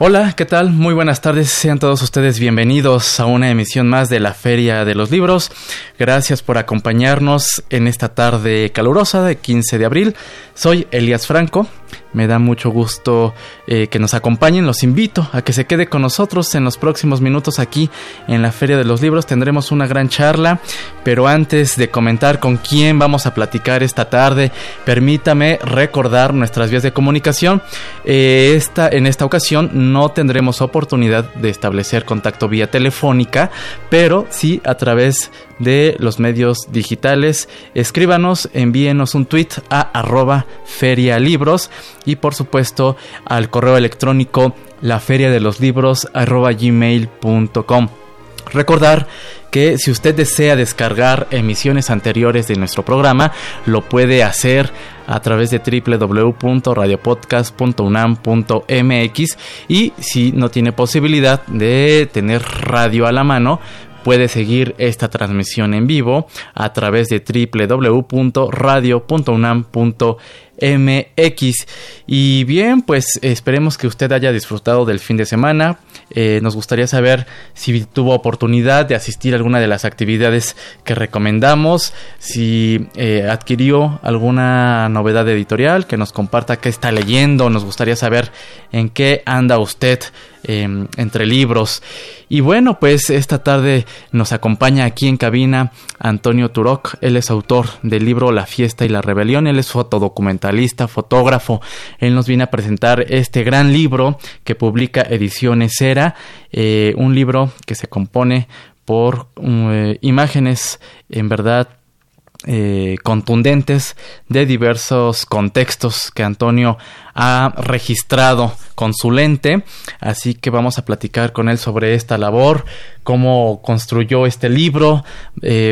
Hola, ¿qué tal? Muy buenas tardes. Sean todos ustedes bienvenidos a una emisión más de la Feria de los Libros. Gracias por acompañarnos en esta tarde calurosa de 15 de abril. Soy Elías Franco. Me da mucho gusto eh, que nos acompañen. Los invito a que se quede con nosotros en los próximos minutos aquí en la Feria de los Libros. Tendremos una gran charla. Pero antes de comentar con quién vamos a platicar esta tarde, permítame recordar nuestras vías de comunicación. Eh, esta, en esta ocasión no tendremos oportunidad de establecer contacto vía telefónica, pero sí a través de los medios digitales. Escríbanos, envíenos un tweet a arroba ferialibros y por supuesto al correo electrónico la feria de los libros arroba gmail.com. Recordar que si usted desea descargar emisiones anteriores de nuestro programa, lo puede hacer a través de www.radiopodcast.unam.mx y si no tiene posibilidad de tener radio a la mano, puede seguir esta transmisión en vivo a través de www.radio.unam.mx MX. Y bien, pues esperemos que usted haya disfrutado del fin de semana. Eh, nos gustaría saber si tuvo oportunidad de asistir a alguna de las actividades que recomendamos, si eh, adquirió alguna novedad editorial, que nos comparta qué está leyendo. Nos gustaría saber en qué anda usted em, entre libros. Y bueno, pues esta tarde nos acompaña aquí en cabina Antonio Turok. Él es autor del libro La fiesta y la rebelión. Él es fotodocumental fotógrafo. Él nos viene a presentar este gran libro que publica Ediciones Cera, eh, un libro que se compone por eh, imágenes en verdad eh, contundentes de diversos contextos que Antonio ha registrado con su lente. Así que vamos a platicar con él sobre esta labor, cómo construyó este libro.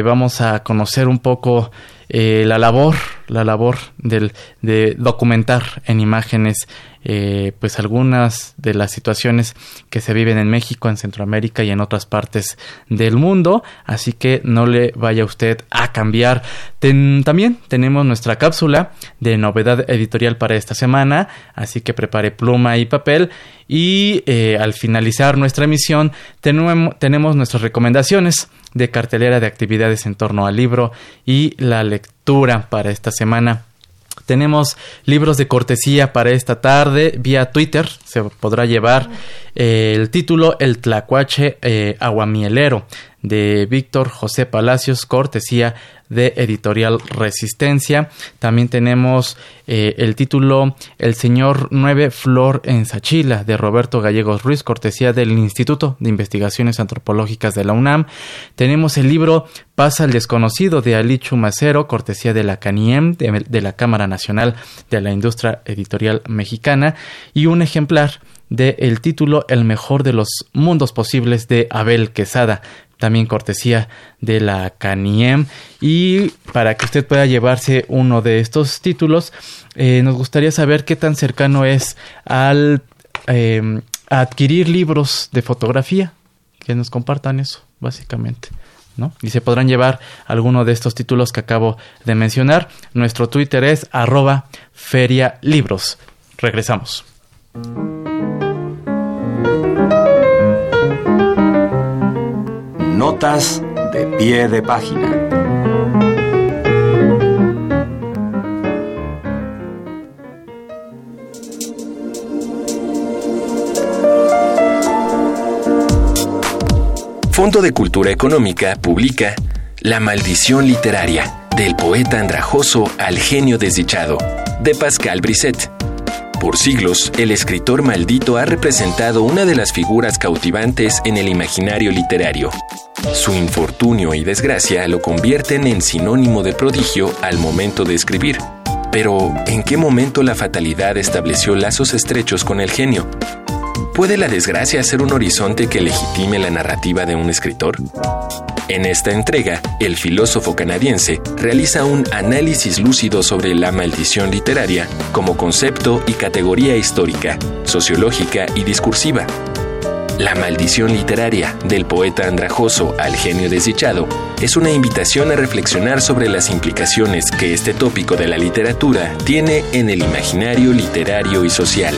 vamos a conocer un poco eh, la labor, la labor del, de documentar en imágenes eh, pues algunas de las situaciones que se viven en México, en Centroamérica y en otras partes del mundo. Así que no le vaya usted a cambiar. también tenemos nuestra cápsula de novedad editorial para esta semana. Así que prepare pluma y papel. Y eh, al finalizar nuestra emisión tenemos, tenemos nuestras recomendaciones de cartelera de actividades en torno al libro y la lectura para esta semana. Tenemos libros de cortesía para esta tarde vía Twitter. Se podrá llevar eh, el título El Tlacuache eh, Aguamielero de Víctor José Palacios, cortesía de Editorial Resistencia. También tenemos eh, el título El Señor Nueve Flor en Sachila de Roberto Gallegos Ruiz, cortesía del Instituto de Investigaciones Antropológicas de la UNAM. Tenemos el libro Pasa el Desconocido de Ali Chumacero, cortesía de la CANIEM, de, de la Cámara Nacional de la Industria Editorial Mexicana. Y un ejemplar de el título El mejor de los mundos posibles de Abel Quesada, también cortesía de la CANIEM. Y para que usted pueda llevarse uno de estos títulos, eh, nos gustaría saber qué tan cercano es al em, adquirir libros de fotografía. Que nos compartan eso, básicamente. ¿No? Y se podrán llevar alguno de estos títulos que acabo de mencionar. Nuestro Twitter es arroba ferialibros. Regresamos. Notas de pie de página. Fondo de Cultura Económica publica La Maldición Literaria Del poeta andrajoso al genio desdichado, de Pascal Brisset. Por siglos, el escritor maldito ha representado una de las figuras cautivantes en el imaginario literario. Su infortunio y desgracia lo convierten en sinónimo de prodigio al momento de escribir. Pero, ¿en qué momento la fatalidad estableció lazos estrechos con el genio? ¿Puede la desgracia ser un horizonte que legitime la narrativa de un escritor? En esta entrega, el filósofo canadiense realiza un análisis lúcido sobre la maldición literaria como concepto y categoría histórica, sociológica y discursiva. La maldición literaria, del poeta andrajoso al genio desdichado, es una invitación a reflexionar sobre las implicaciones que este tópico de la literatura tiene en el imaginario literario y social.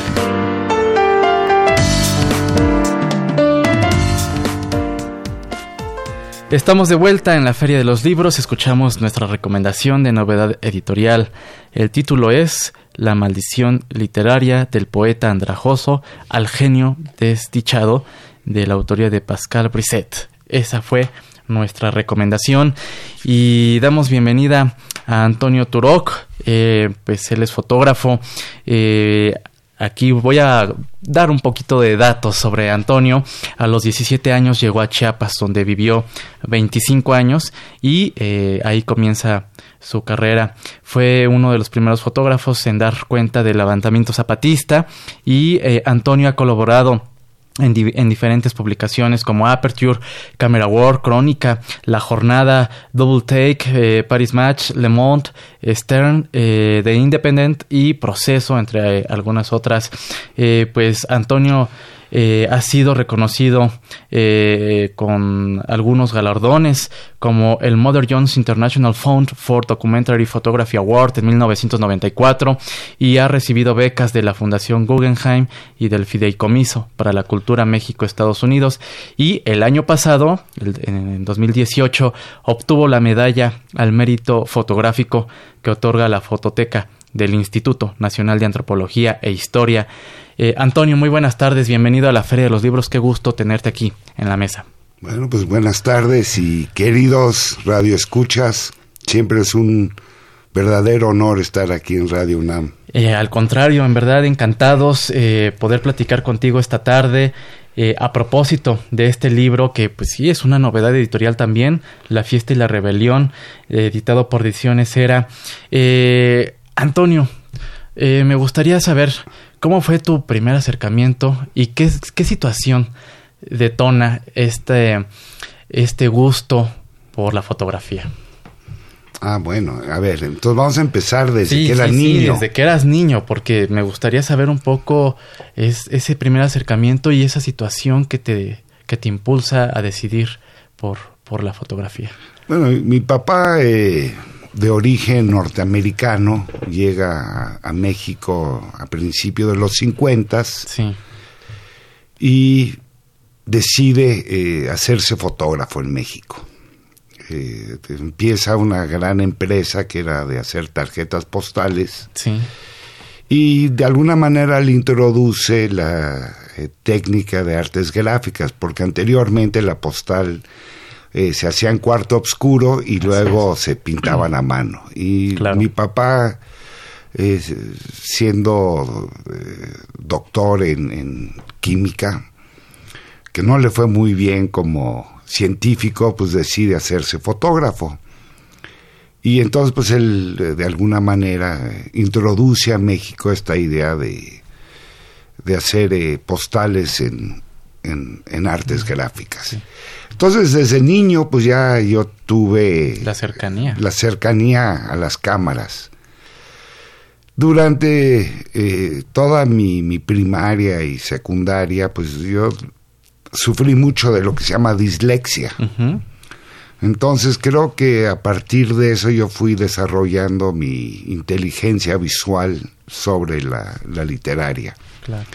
Estamos de vuelta en la Feria de los Libros, escuchamos nuestra recomendación de novedad editorial. El título es La maldición literaria del poeta andrajoso al genio desdichado de la autoría de Pascal Brisset. Esa fue nuestra recomendación y damos bienvenida a Antonio Turok, eh, pues él es fotógrafo. Eh, Aquí voy a dar un poquito de datos sobre Antonio. A los 17 años llegó a Chiapas, donde vivió 25 años y eh, ahí comienza su carrera. Fue uno de los primeros fotógrafos en dar cuenta del levantamiento zapatista y eh, Antonio ha colaborado en, diferentes publicaciones como Aperture, Camera World, Crónica, La Jornada, Double Take, eh, Paris Match, Le Monde, Stern, eh, The Independent y Proceso, entre eh, algunas otras. pues Antonio eh, ha sido reconocido eh, con algunos galardones como el Mother Jones International Fund for Documentary Photography Award en 1994 y ha recibido becas de la Fundación Guggenheim y del Fideicomiso para la Cultura México-Estados Unidos y el año pasado, en 2018, obtuvo la medalla al mérito fotográfico que otorga la Fototeca del Instituto Nacional de Antropología e Historia eh, Antonio, muy buenas tardes, bienvenido a la Feria de los Libros, qué gusto tenerte aquí en la mesa. Bueno, pues buenas tardes y queridos Radio Escuchas, siempre es un verdadero honor estar aquí en Radio UNAM. Eh, al contrario, en verdad encantados eh, poder platicar contigo esta tarde. a propósito de este libro que pues sí es una novedad editorial también, La fiesta y la rebelión, editado por Ediciones Era. Antonio, me gustaría saber ¿Cómo fue tu primer acercamiento y qué, qué situación detona este, este gusto por la fotografía? Ah, bueno, a ver, entonces vamos a empezar desde que eras niño. Sí, desde que eras niño, porque me gustaría saber un poco es, ese primer acercamiento y esa situación que te, que te impulsa a decidir por, por la fotografía. Bueno, mi papá eh, de origen norteamericano, llega a, México a principios de los 50 y decide eh, hacerse fotógrafo en México. Eh, empieza una gran empresa que era de hacer tarjetas postales. Y de alguna manera le introduce la eh, técnica de artes gráficas, porque anteriormente la postal eh, se hacían cuarto oscuro y luego se pintaban a mano. Y mi papá, eh, siendo eh, doctor en, química, que no le fue muy bien como científico, pues decide hacerse fotógrafo. Y entonces, pues él de alguna manera introduce a México esta idea de, de hacer postales en, en, artes gráficas. Entonces, desde niño, pues ya yo tuve... La cercanía. La cercanía a las cámaras. Durante eh, toda mi, primaria y secundaria, pues yo sufrí mucho de lo que se llama dislexia. Entonces creo que a partir de eso yo fui desarrollando mi inteligencia visual sobre la, la literaria. Claro.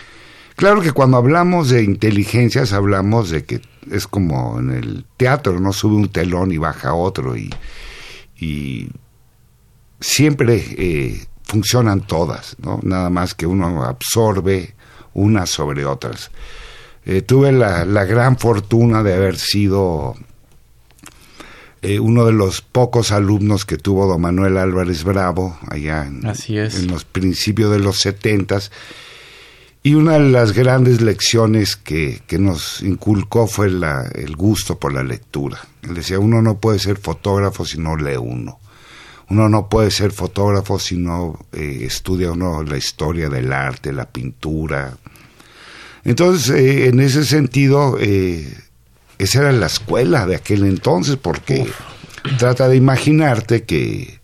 Claro que cuando hablamos de inteligencias hablamos de que es como en el teatro, no sube un telón y baja otro y, siempre eh, funcionan todas, ¿no? Nada más que uno absorbe unas sobre otras. Eh, tuve la, gran fortuna de haber sido eh, uno de los pocos alumnos que tuvo don Manuel Álvarez Bravo allá en, en los principios de los setentas. Y una de las grandes lecciones que, que nos inculcó fue la, el gusto por la lectura. Él decía, uno no puede ser fotógrafo si no lee uno. Uno no puede ser fotógrafo si no eh, estudia uno la historia del arte, la pintura. Entonces, eh, en ese sentido, eh, esa era la escuela de aquel entonces, porque trata de imaginarte que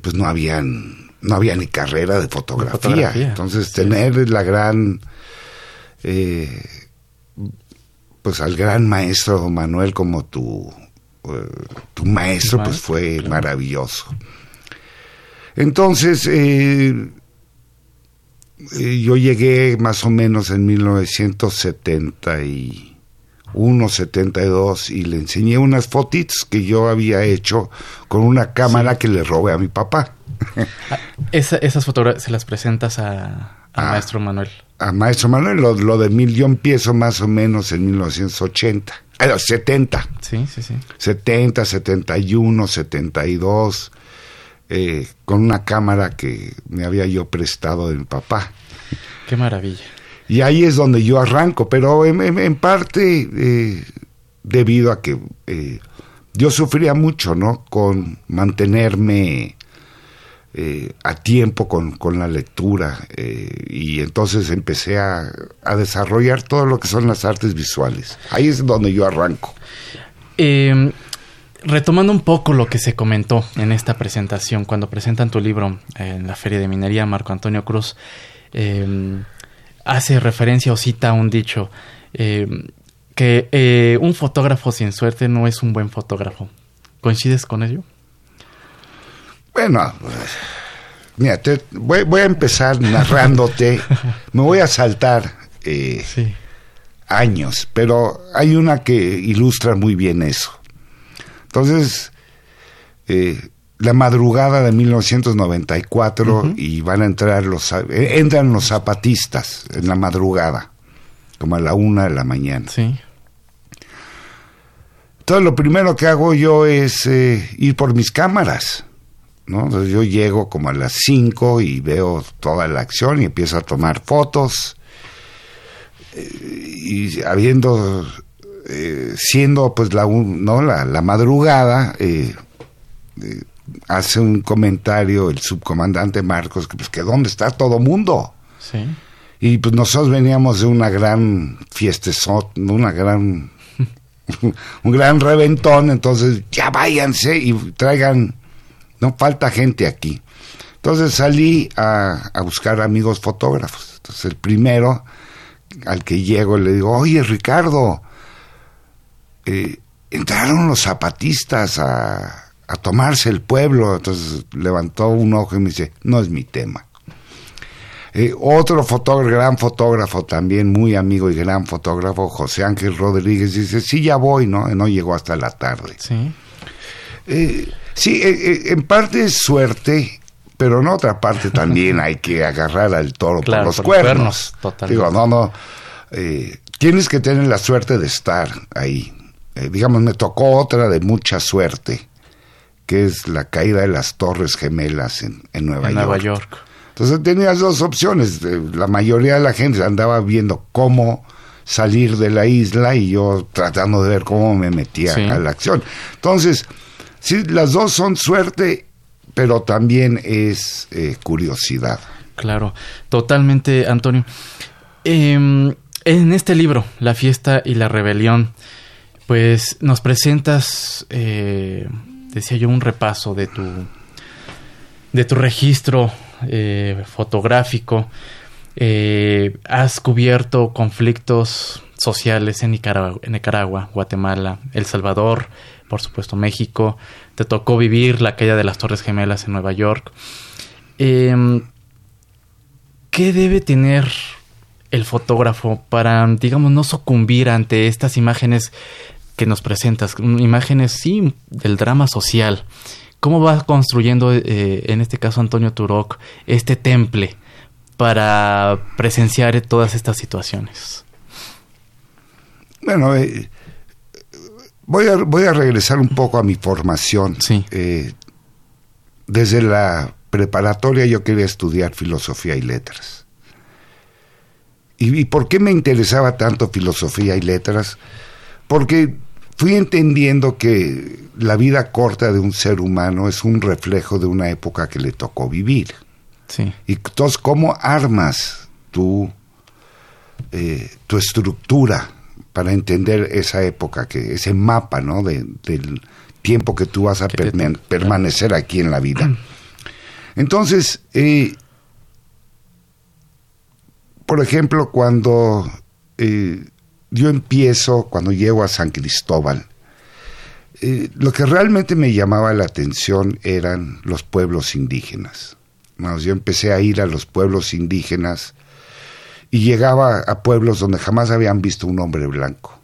pues no habían no había ni carrera de fotografía. Entonces, tener la gran pues al gran maestro Manuel como tu tu maestro, pues fue maravilloso. Entonces, eh, eh, yo llegué más o menos en 1971, 72 y le enseñé unas fotitos que yo había hecho con una cámara que le robé a mi papá. Ah, esas fotografías se las presentas a, ah, Maestro Manuel. A Maestro Manuel, lo, lo de mil yo empiezo más o menos en 1980. 70. Sí, sí, sí. 70, 71, 72, eh, con una cámara que me había yo prestado de mi papá. Qué maravilla. Y ahí es donde yo arranco, pero en, parte eh, debido a que eh, yo sufría mucho, ¿no? Con mantenerme eh, a tiempo con, con la lectura y entonces empecé a, a, desarrollar todo lo que son las artes visuales. Ahí es donde yo arranco. Em, retomando un poco lo que se comentó en esta presentación, cuando presentan tu libro en la Feria de Minería, Marco Antonio Cruz em, hace referencia o cita un dicho em, que eh, un fotógrafo sin suerte no es un buen fotógrafo. ¿Coincides con ello? Bueno, mira, voy, a empezar narrándote. Me voy a saltar eh, años, pero hay una que ilustra muy bien eso. Entonces, eh, la madrugada de 1994 y van a entrar los eh, entran los zapatistas en la madrugada, como a la una de la mañana. Sí. Entonces lo primero que hago yo es ir por mis cámaras ¿no? Entonces yo llego como a las 5 y veo toda la acción y empiezo a tomar fotos. Eh, y habiendo, eh, siendo pues la, ¿no? la, madrugada, eh, hace un comentario el subcomandante Marcos que pues que dónde está todo mundo. Sí. Y pues nosotros veníamos de una gran fiesta, una gran un gran reventón, entonces ya váyanse y traigan no falta gente aquí. Entonces salí a, buscar amigos fotógrafos. Entonces el primero al que llego le digo, oye Ricardo, eh, entraron los zapatistas a, a, tomarse el pueblo. Entonces levantó un ojo y me dice, no es mi tema. Eh, otro fotógrafo, gran fotógrafo también, muy amigo y gran fotógrafo, José Ángel Rodríguez, dice, sí, ya voy, ¿no? no llegó hasta la tarde. Sí. Eh, Sí, eh, en parte es suerte, pero en otra parte también hay que agarrar al toro por los cuernos. Digo, no, no. Tienes que tener la suerte de estar ahí. digamos, me tocó otra de mucha suerte, que es la caída de las Torres Gemelas en, Nueva en York. Nueva York. Entonces tenías dos opciones. La mayoría de la gente andaba viendo cómo salir de la isla y yo tratando de ver cómo me metía a la acción. Entonces, Sí, las dos son suerte, pero también es eh, curiosidad. Claro, totalmente, Antonio. Em, en este libro, La fiesta y la rebelión, pues nos presentas, eh, decía yo, un repaso de tu, de tu registro eh, fotográfico. has cubierto conflictos sociales en en Nicaragua, Guatemala, El Salvador, por supuesto México, te tocó vivir la caída de las Torres Gemelas en Nueva York. Em, ¿Qué debe tener el fotógrafo para, digamos, no sucumbir ante estas imágenes que nos presentas? Imágenes, sí, del drama social. ¿Cómo va construyendo, eh, en este caso Antonio Turok, este temple para presenciar todas estas situaciones? Bueno, eh, Voy a, voy a regresar un poco a mi formación. Sí. Eh, desde la preparatoria yo quería estudiar filosofía y letras. ¿Y, ¿Y por qué me interesaba tanto filosofía y letras? Porque fui entendiendo que la vida corta de un ser humano es un reflejo de una época que le tocó vivir. Sí. Y entonces, ¿cómo armas tu, eh, tu estructura para entender esa época, que ese mapa ¿no? De, del tiempo que tú vas a permanecer aquí en la vida? Entonces, eh, por ejemplo, cuando eh, yo empiezo, cuando llego a San Cristóbal, eh, lo que realmente me llamaba la atención eran los pueblos indígenas. Vamos, yo empecé a ir a los pueblos indígenas y llegaba a pueblos donde jamás habían visto un hombre blanco.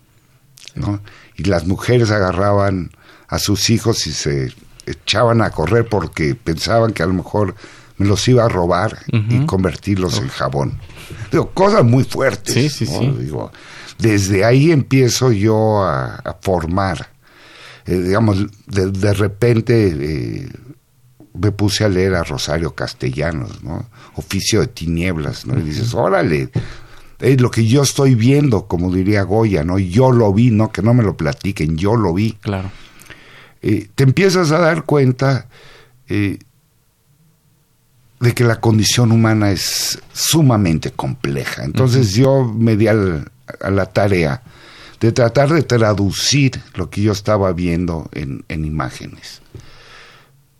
¿no? Y las mujeres agarraban a sus hijos y se echaban a correr porque pensaban que a lo mejor me los iba a robar y convertirlos en jabón. Digo, cosas muy fuertes. Sí, sí, ¿no? sí. Digo, desde ahí empiezo yo a, a formar. Eh, digamos, de, de repente eh, me puse a leer a Rosario Castellanos, ¿no? Oficio de tinieblas, ¿no? Y dices, órale, es lo que yo estoy viendo, como diría Goya, ¿no? Yo lo vi, no que no me lo platiquen, yo lo vi. Claro. Eh, te empiezas a dar cuenta eh, de que la condición humana es sumamente compleja. Entonces yo me di al- a la tarea de tratar de traducir lo que yo estaba viendo en, en imágenes.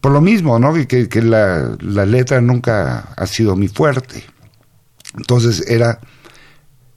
Por lo mismo, ¿no? Que, que- que la, la letra nunca ha sido mi fuerte. Entonces era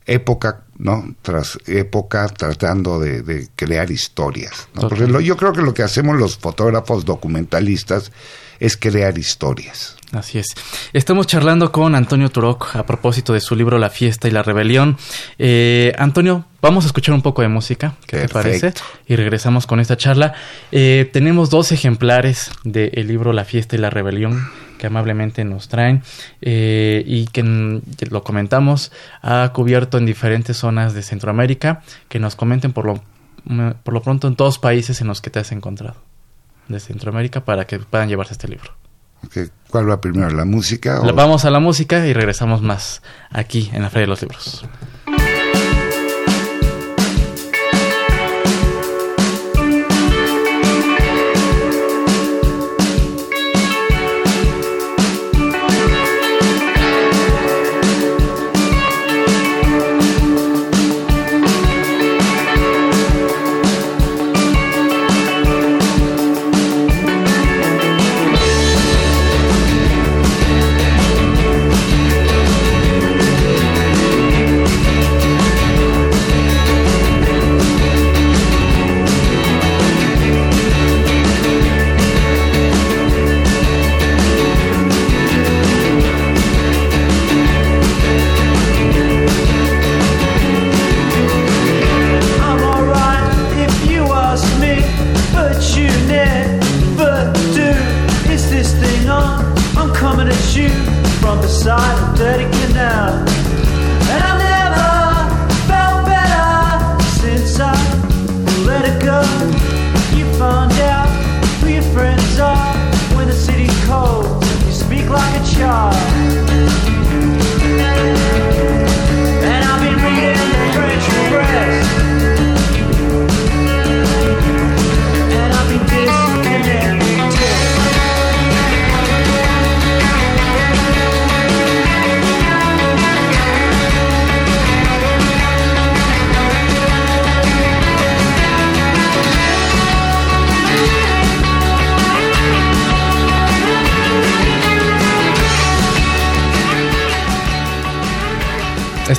época, ¿no? Tras época tratando de, de crear historias. ¿no? Porque lo- yo creo que lo que hacemos los fotógrafos documentalistas es crear historias. Así es. Estamos charlando con Antonio Turok a propósito de su libro La fiesta y la rebelión. Eh, Antonio, vamos a escuchar un poco de música, ¿qué te parece? Y regresamos con esta charla. Eh, tenemos dos ejemplares del libro La fiesta y la rebelión que amablemente nos traen eh, y que mm, lo comentamos, ha cubierto en diferentes zonas de Centroamérica, que nos comenten por lo, mm, por lo pronto en todos países en los que te has encontrado de Centroamérica para que puedan llevarse este libro. ¿Cuál va primero, la música? o- Vamos a la música y regresamos más aquí en la Feria de los Libros.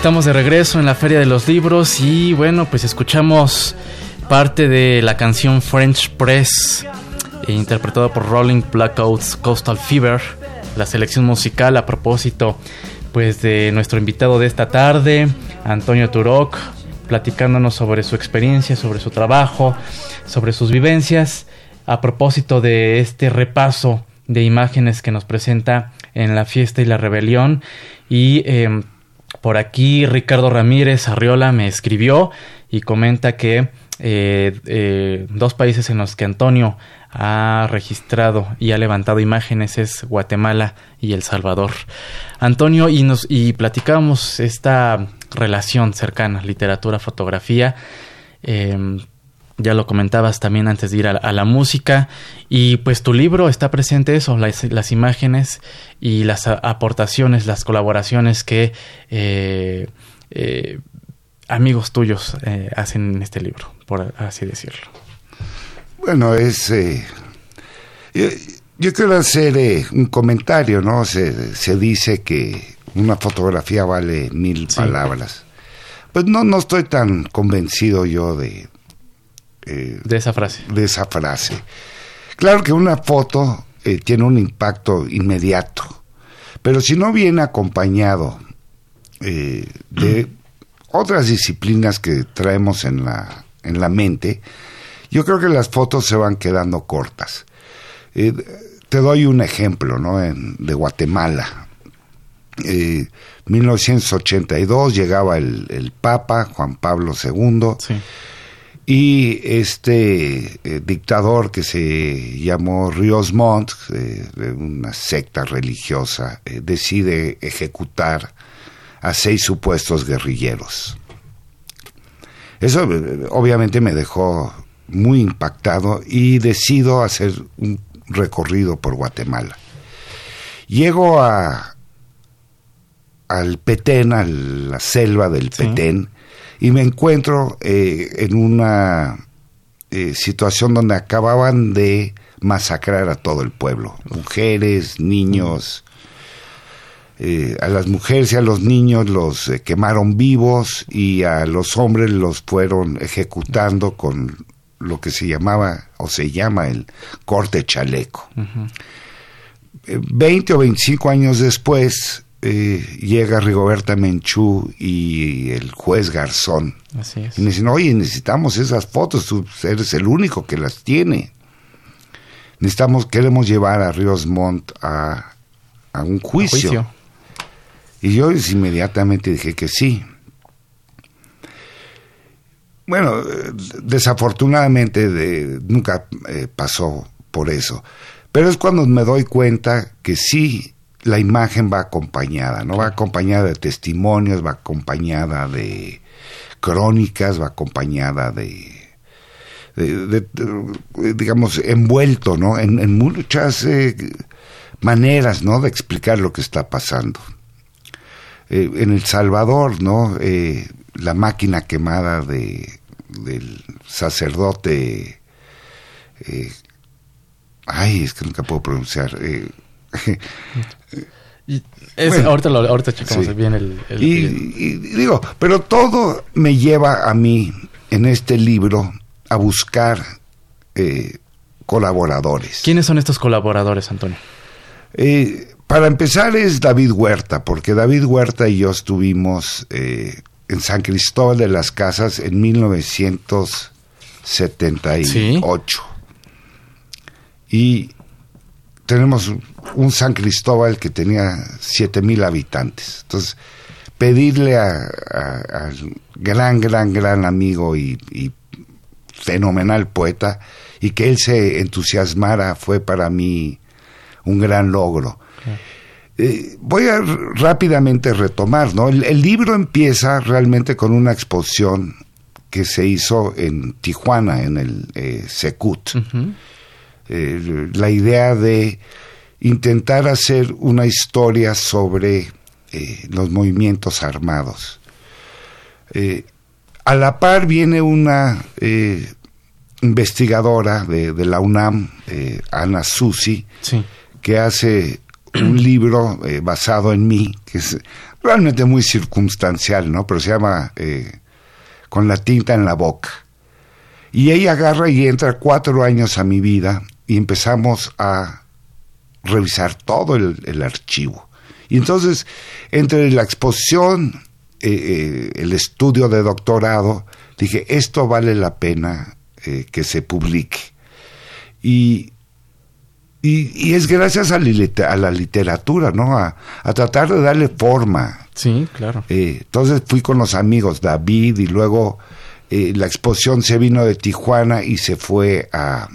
Estamos de regreso en la Feria de los Libros y bueno, pues escuchamos parte de la canción French Press, eh, interpretada por Rolling Blackouts Coastal Fever, la selección musical a propósito pues de nuestro invitado de esta tarde, Antonio Turok, platicándonos sobre su experiencia, sobre su trabajo, sobre sus vivencias, a propósito de este repaso de imágenes que nos presenta en la fiesta y la rebelión. Y em, por aquí Ricardo Ramírez Arriola me escribió y comenta que dos países en los que Antonio ha registrado y ha levantado imágenes es Guatemala y El Salvador. Antonio, y nos y platicábamos esta relación cercana, literatura, fotografía. Em, ya lo comentabas también antes de ir a, la música y pues tu libro está presente eso, las, imágenes y las aportaciones, las colaboraciones que eh, eh, amigos tuyos eh, hacen en este libro, por así decirlo. Bueno, es... Eh, yo, quiero hacer un comentario, ¿no? Se, se, dice que una fotografía vale mil palabras. Pues no, no estoy tan convencido yo de... Eh, de esa frase. De esa frase. Claro que una foto tiene un impacto inmediato, pero si no viene acompañado de otras disciplinas que traemos en la, en la mente, yo creo que las fotos se van quedando cortas. Eh, te doy un ejemplo, ¿no? de Guatemala. Eh, 1982 llegaba el, Papa Juan Pablo II y este eh, dictador que se llamó Ríos Montt, eh, de una secta religiosa, decide ejecutar a seis supuestos guerrilleros. Eso obviamente me dejó muy impactado y decido hacer un recorrido por Guatemala. Llego a al Petén, a la selva del Petén, y me encuentro eh, en una eh, situación donde acababan de masacrar a todo el pueblo, mujeres, niños, eh, a las mujeres y a los niños los quemaron vivos y a los hombres los fueron ejecutando con lo que se llamaba o se llama el corte chaleco. Veinte o 25 años después eh, llega Rigoberta Menchú y el juez Garzón. Y me dicen, oye, necesitamos esas fotos, tú eres el único que las tiene. Necesitamos, queremos llevar a Ríos Montt a, a un juicio. Y yo inmediatamente dije que sí. Bueno, desafortunadamente de, nunca eh, pasó por eso. Pero es cuando me doy cuenta que sí, la imagen va acompañada, ¿no? Va acompañada de testimonios, va acompañada de crónicas, va acompañada de, digamos, envuelto, ¿no? En, muchas eh, maneras, ¿no? De explicar lo que está pasando. Eh, en El Salvador, ¿no? la máquina quemada de, del sacerdote. Eh, ay, es que nunca puedo pronunciar. Eh, ahorita, lo, ahorita checamos bien el... y, digo, pero todo me lleva a mí, en este libro, a buscar eh, colaboradores. ¿Quiénes son estos colaboradores, Antonio? para empezar es David Huerta, porque David Huerta y yo estuvimos en San Cristóbal de las Casas en 1978. Y tenemos un San Cristóbal que tenía siete mil habitantes. Entonces, pedirle al gran, gran, gran amigo y, fenomenal poeta y que él se entusiasmara fue para mí un gran logro. Eh, voy a rápidamente retomar, ¿no? El, libro empieza realmente con una exposición que se hizo en Tijuana, en el eh, Secut. Eh, la idea de intentar hacer una historia sobre los movimientos armados. a la par viene una investigadora de, la UNAM, Ana Susi, que hace un libro eh, basado en mí, que es realmente muy circunstancial, ¿no? Pero se llama eh, Con la tinta en la boca. Y ella agarra y entra cuatro años a mi vida y empezamos a revisar todo el, archivo. Y entonces, entre la exposición, eh, el estudio de doctorado, dije, esto vale la pena que se publique. Y y, es gracias a, la literatura, ¿no? A, tratar de darle forma. Sí, claro. Eh, entonces fui con los amigos David y luego eh, la exposición se vino de Tijuana y se fue a,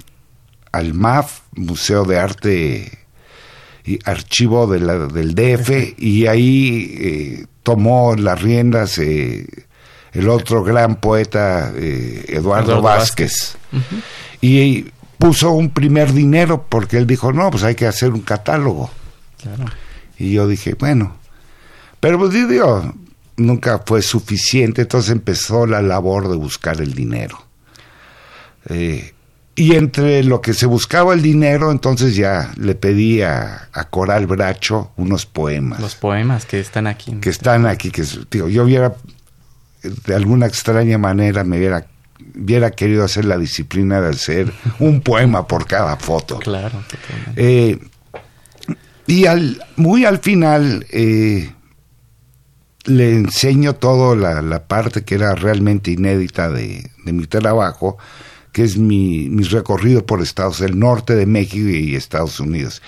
al MAF, Museo de Arte y Archivo de la, del DF, y ahí eh, tomó las riendas eh, el otro gran poeta Eduardo, Vázquez. Y puso un primer dinero porque él dijo, no, pues hay que hacer un catálogo. Y yo dije, bueno, pero pues digo, nunca fue suficiente, entonces empezó la labor de buscar el dinero. Eh, y entre lo que se buscaba el dinero, entonces ya le pedí a, Coral Bracho unos poemas. Los poemas que están aquí. Que están aquí, que digo, yo hubiera, de alguna extraña manera, me hubiera, hubiera querido hacer la disciplina de hacer un poema por cada foto. Claro, eh, y al, muy al final, eh, le enseño toda la, parte que era realmente inédita de, mi trabajo, que es mi, recorrido por Estados, el norte de México y Estados Unidos.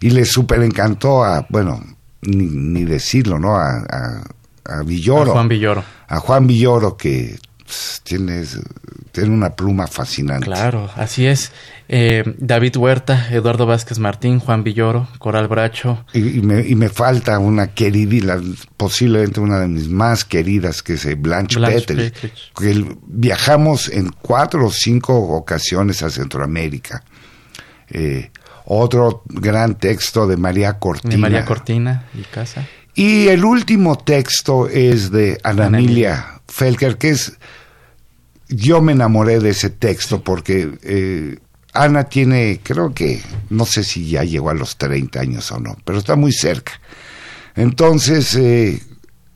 Y le súper encantó a, bueno, ni, decirlo, ¿no? A, a, Villoro. A Juan Villoro. A Juan Villoro, que pues, tiene, tiene una pluma fascinante. Claro, así es. Eh, David Huerta, Eduardo Vázquez Martín, Juan Villoro, Coral Bracho. Y, me, falta una querida, posiblemente una de mis más queridas, que es eh, Blanche, Blanche Que viajamos en cuatro o cinco ocasiones a Centroamérica. Eh, otro gran texto de María Cortina. De María Cortina y Casa. Y el último texto es de Ananilia Felker, que es yo me enamoré de ese texto porque eh, Ana tiene, creo que, no sé si ya llegó a los 30 años o no, pero está muy cerca. Entonces, eh,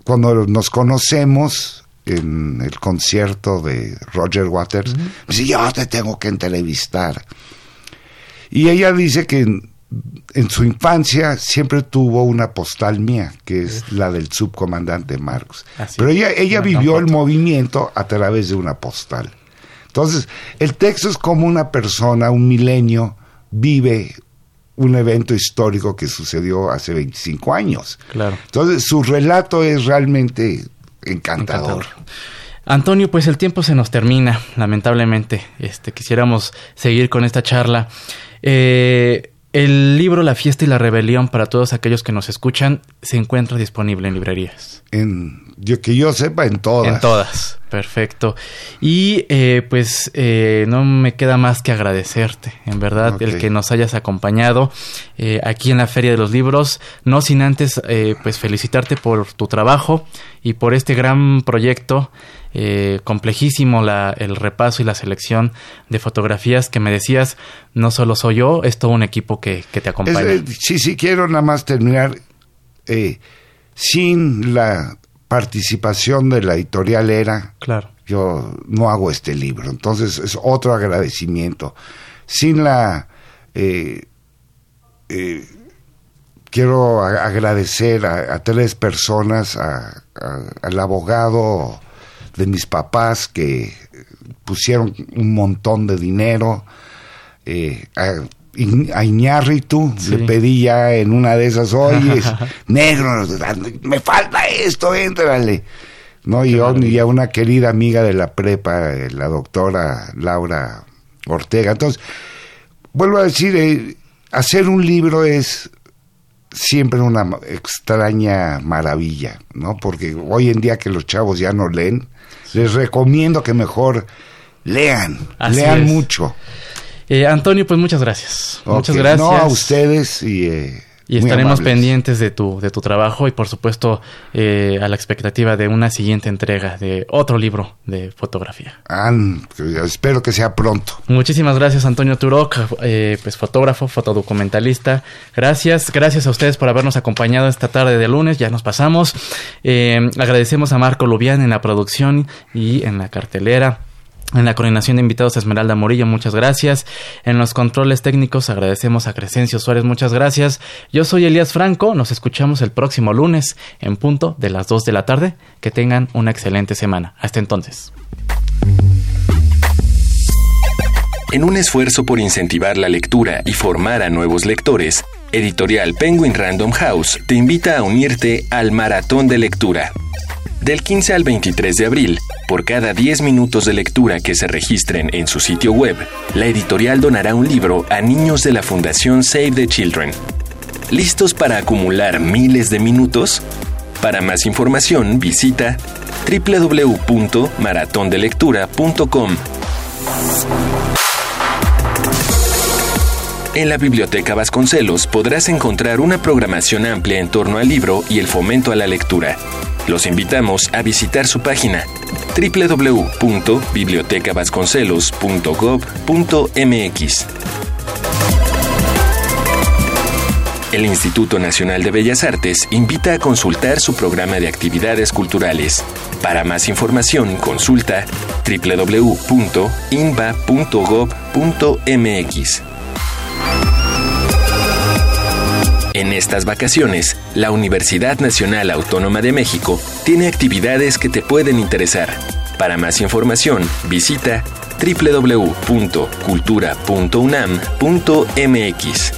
cuando nos conocemos en el concierto de Roger Waters, me dice, yo te tengo que entrevistar. Y ella dice que en, su infancia siempre tuvo una postal mía, que es la del subcomandante Marcos. Pero ella, ella vivió el movimiento a través de una postal. Entonces, el texto es como una persona, un milenio, vive un evento histórico que sucedió hace 25 años. Claro. Entonces, su relato es realmente encantador. Antonio, pues el tiempo se nos termina, lamentablemente. Este, quisiéramos seguir con esta charla. Eh, el libro La fiesta y la rebelión para todos aquellos que nos escuchan se encuentra disponible en librerías. En yo, que yo sepa, en todas. En todas, perfecto. Y eh, pues eh, no me queda más que agradecerte, en verdad, el que nos hayas acompañado eh, aquí en la Feria de los Libros, no sin antes pues felicitarte por tu trabajo y por este gran proyecto eh, complejísimo la, el repaso y la selección de fotografías que me decías, no solo soy yo, es todo un equipo que, te acompaña. Eh, sí, sí, quiero nada más terminar. Eh, sin la participación de la editorial Era, claro. yo no hago este libro. Entonces es otro agradecimiento. Sin la... quiero agradecer a, tres personas, al abogado de mis papás que pusieron un montón de dinero. Eh, a, a Iñárritu le pedí ya en una de esas, oye, negro, me falta esto, éntrale. No, y, y a una querida amiga de la prepa, eh, la doctora Laura Ortega. Entonces, vuelvo a decir, eh, hacer un libro es siempre una extraña maravilla, ¿no? Porque hoy en día que los chavos ya no leen, les recomiendo que mejor lean, lean mucho. Eh, Antonio, pues muchas gracias. Muchas gracias. No, a ustedes y... Eh, y estaremos pendientes de tu, de tu trabajo y por supuesto eh, a la expectativa de una siguiente entrega de otro libro de fotografía. espero que sea pronto. Muchísimas gracias Antonio Turok, pues fotógrafo, fotodocumentalista. Gracias, gracias a ustedes por habernos acompañado esta tarde de lunes, ya nos pasamos. agradecemos a Marco Lubián en la producción y en la cartelera. En la coordinación de invitados Esmeralda Morillo, muchas gracias. En los controles técnicos agradecemos a Crescencio Suárez, muchas gracias. Yo soy Elías Franco, nos escuchamos el próximo lunes en punto de las 2 de la tarde. Que tengan una excelente semana. Hasta entonces. En un esfuerzo por incentivar la lectura y formar a nuevos lectores, Editorial Penguin Random House te invita a unirte al Maratón de Lectura Del 15 al 23 de abril, por cada 10 minutos de lectura que se registren en su sitio web, la editorial donará un libro a niños de la Fundación Save the Children. ¿Listos para acumular miles de minutos? Para más información visita www.maratondelectura.com. En la Biblioteca Vasconcelos podrás encontrar una programación amplia en torno al libro y el fomento a la lectura. Los invitamos a visitar su página www.bibliotecavasconcelos.gov.mx. El Instituto Nacional de Bellas Artes invita a consultar su programa de actividades culturales. Para más información, consulta www.inba.gov.mx. En estas vacaciones, la Universidad Nacional Autónoma de México tiene actividades que te pueden interesar. Para más información, visita www.cultura.unam.mx.